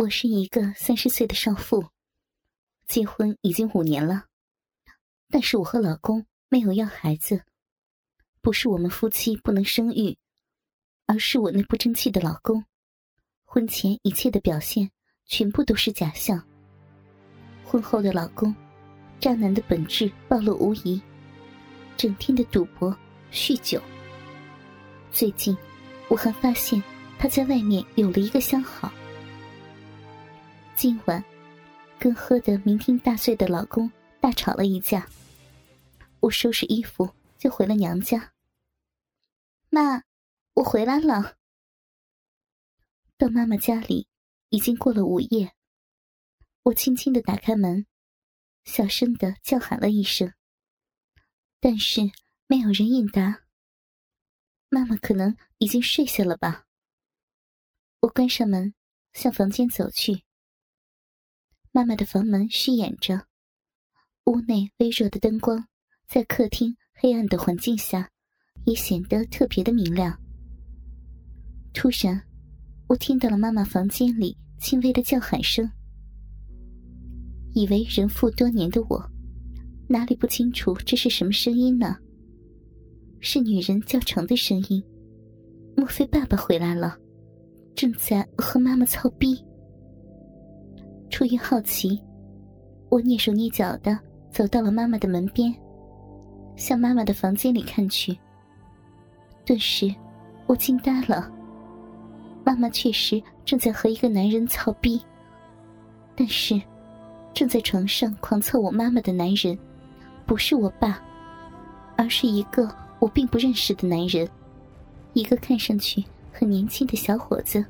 我是一个三十岁的少妇，结婚已经五年了，但是我和老公没有要孩子，不是我们夫妻不能生育，而是我那不争气的老公，婚前一切的表现全部都是假象。婚后的老公，渣男的本质暴露无遗，整天的赌博、酗酒。最近，我还发现他在外面有了一个相好。今晚，跟喝得酩酊大醉的老公大吵了一架。我收拾衣服就回了娘家。妈，我回来了。到妈妈家里，已经过了午夜。我轻轻的打开门，小声的叫喊了一声，但是没有人应答。妈妈可能已经睡下了吧。我关上门，向房间走去。妈妈的房门虚掩着，屋内微弱的灯光在客厅黑暗的环境下也显得特别的明亮。突然，我听到了妈妈房间里轻微的叫喊声。以为人妇多年的我，哪里不清楚这是什么声音呢？是女人叫床的声音。莫非爸爸回来了，正在和妈妈操逼？出于好奇，我蹑手蹑脚的走到了妈妈的门边，向妈妈的房间里看去。顿时，我惊呆了。妈妈确实正在和一个男人操逼，但是，正在床上狂操我妈妈的男人，不是我爸，而是一个我并不认识的男人，一个看上去很年轻的小伙子。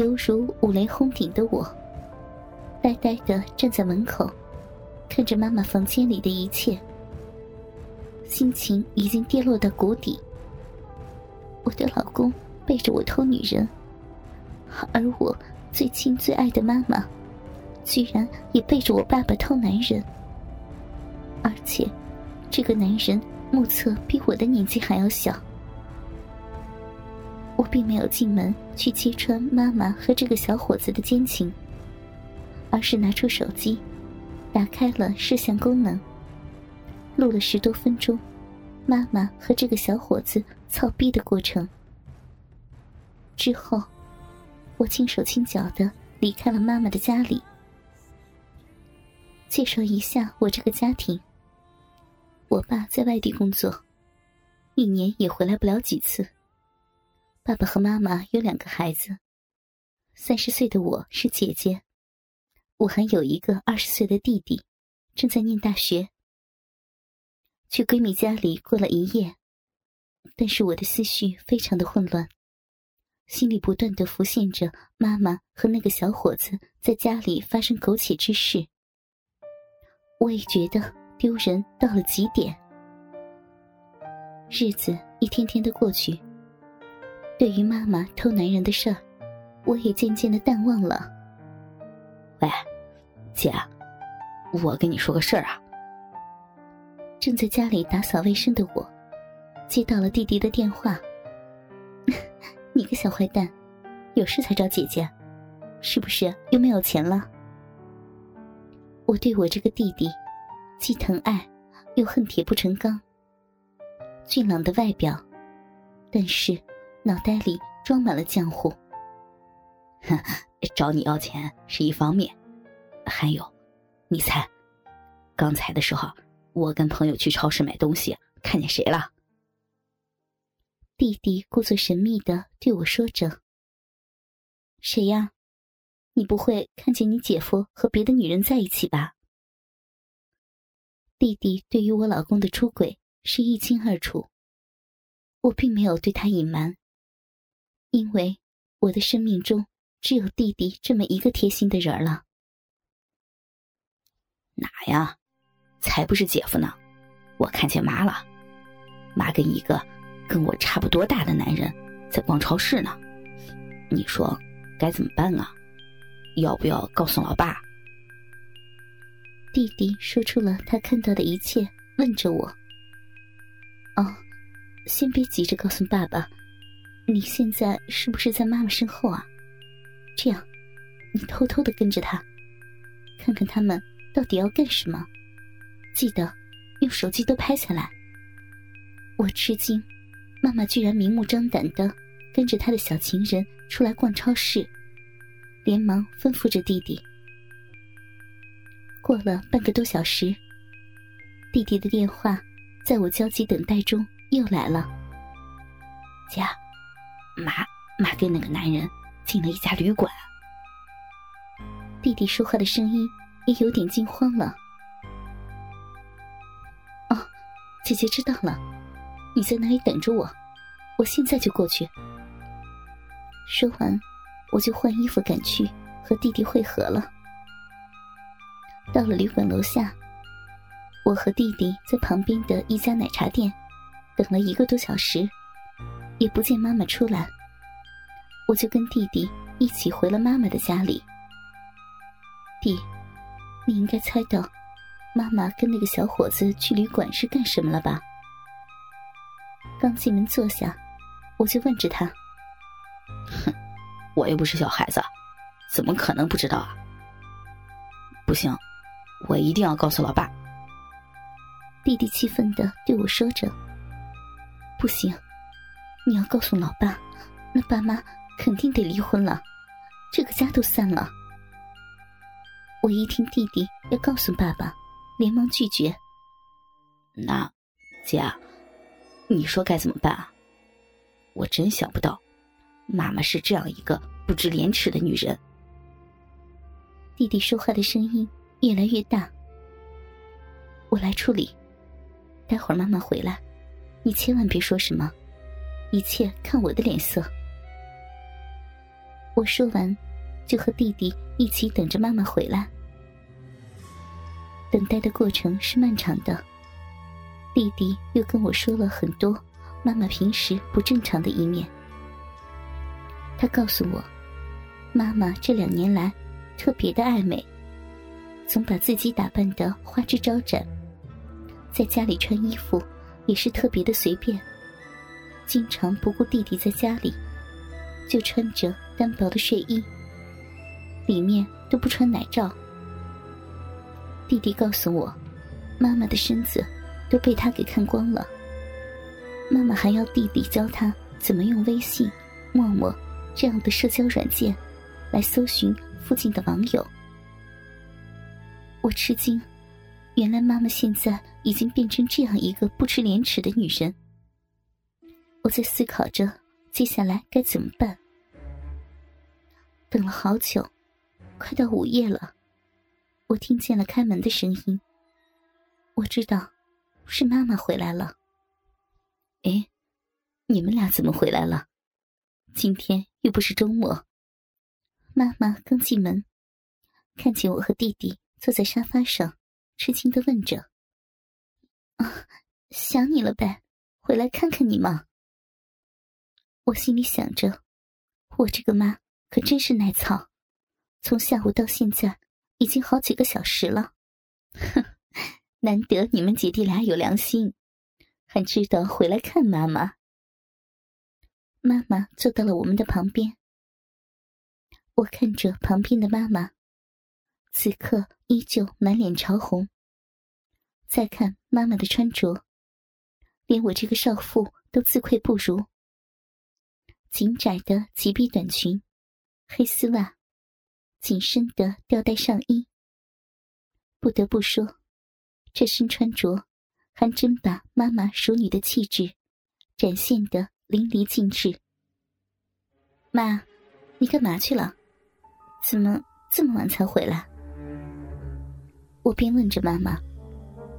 犹如五雷轰顶的我，呆呆的站在门口，看着妈妈房间里的一切，心情已经跌落到谷底。我的老公背着我偷女人，而我最亲最爱的妈妈，居然也背着我爸爸偷男人，而且，这个男人目测比我的年纪还要小。我并没有进门去揭穿妈妈和这个小伙子的奸情，而是拿出手机，打开了摄像功能，录了十多分钟妈妈和这个小伙子操逼的过程。之后，我轻手轻脚的离开了妈妈的家里。介绍一下我这个家庭：我爸在外地工作，一年也回来不了几次。爸爸和妈妈有两个孩子，三十岁的我是姐姐，我还有一个二十岁的弟弟，正在念大学。去闺蜜家里过了一夜，但是我的思绪非常的混乱，心里不断的浮现着妈妈和那个小伙子在家里发生苟且之事，我也觉得丢人到了极点。日子一天天的过去。对于妈妈偷男人的事儿，我也渐渐的淡忘了。喂，姐，我跟你说个事儿啊。正在家里打扫卫生的我，接到了弟弟的电话。你个小坏蛋，有事才找姐姐，是不是又没有钱了？我对我这个弟弟，既疼爱，又恨铁不成钢。俊朗的外表，但是。脑袋里装满了浆糊。找你要钱是一方面，还有，你猜，刚才的时候，我跟朋友去超市买东西，看见谁了？弟弟故作神秘的对我说着：“谁呀？你不会看见你姐夫和别的女人在一起吧？”弟弟对于我老公的出轨是一清二楚，我并没有对他隐瞒。因为我的生命中只有弟弟这么一个贴心的人了。哪呀？才不是姐夫呢！我看见妈了，妈跟一个跟我差不多大的男人在逛超市呢。你说该怎么办啊？要不要告诉老爸？弟弟说出了他看到的一切，问着我：“哦，先别急着告诉爸爸。”你现在是不是在妈妈身后啊？这样，你偷偷的跟着他，看看他们到底要干什么。记得用手机都拍下来。我吃惊，妈妈居然明目张胆的跟着她的小情人出来逛超市，连忙吩咐着弟弟。过了半个多小时，弟弟的电话在我焦急等待中又来了。家，妈妈跟那个男人进了一家旅馆。弟弟说话的声音也有点惊慌了。哦，姐姐知道了，你在那里等着我，我现在就过去。说完，我就换衣服赶去和弟弟会合了。到了旅馆楼下，我和弟弟在旁边的一家奶茶店等了一个多小时，也不见妈妈出来。我就跟弟弟一起回了妈妈的家里。弟，你应该猜到，妈妈跟那个小伙子去旅馆是干什么了吧？刚进门坐下，我就问着他：“哼，我又不是小孩子，怎么可能不知道啊？不行。”我一定要告诉老爸。弟弟气愤的对我说着：“不行，你要告诉老爸，那爸妈肯定得离婚了，这个家都散了。”我一听弟弟要告诉爸爸，连忙拒绝：“那，姐，你说该怎么办啊？我真想不到，妈妈是这样一个不知廉耻的女人。”弟弟说话的声音。越来越大，我来处理。待会儿妈妈回来，你千万别说什么，一切看我的脸色。我说完，就和弟弟一起等着妈妈回来。等待的过程是漫长的，弟弟又跟我说了很多妈妈平时不正常的一面。他告诉我，妈妈这两年来特别的爱美。总把自己打扮的花枝招展，在家里穿衣服也是特别的随便，经常不顾弟弟在家里，就穿着单薄的睡衣，里面都不穿奶罩。弟弟告诉我，妈妈的身子都被他给看光了。妈妈还要弟弟教他怎么用微信、陌陌这样的社交软件，来搜寻附近的网友。我吃惊，原来妈妈现在已经变成这样一个不知廉耻的女人。我在思考着接下来该怎么办。等了好久，快到午夜了，我听见了开门的声音。我知道，是妈妈回来了。哎，你们俩怎么回来了？今天又不是周末。妈妈刚进门，看见我和弟弟。坐在沙发上，吃惊的问着：“啊，想你了呗，回来看看你嘛。”我心里想着，我这个妈可真是耐操，从下午到现在已经好几个小时了。哼，难得你们姐弟俩有良心，还知道回来看妈妈。妈妈坐到了我们的旁边，我看着旁边的妈妈。此刻依旧满脸潮红。再看妈妈的穿着，连我这个少妇都自愧不如。紧窄的齐臂短裙，黑丝袜，紧身的吊带上衣。不得不说，这身穿着还真把妈妈淑女的气质展现的淋漓尽致。妈，你干嘛去了？怎么这么晚才回来？我边问着妈妈，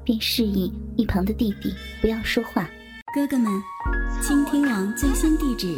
边示意一旁的弟弟不要说话。哥哥们，倾听网最新地址，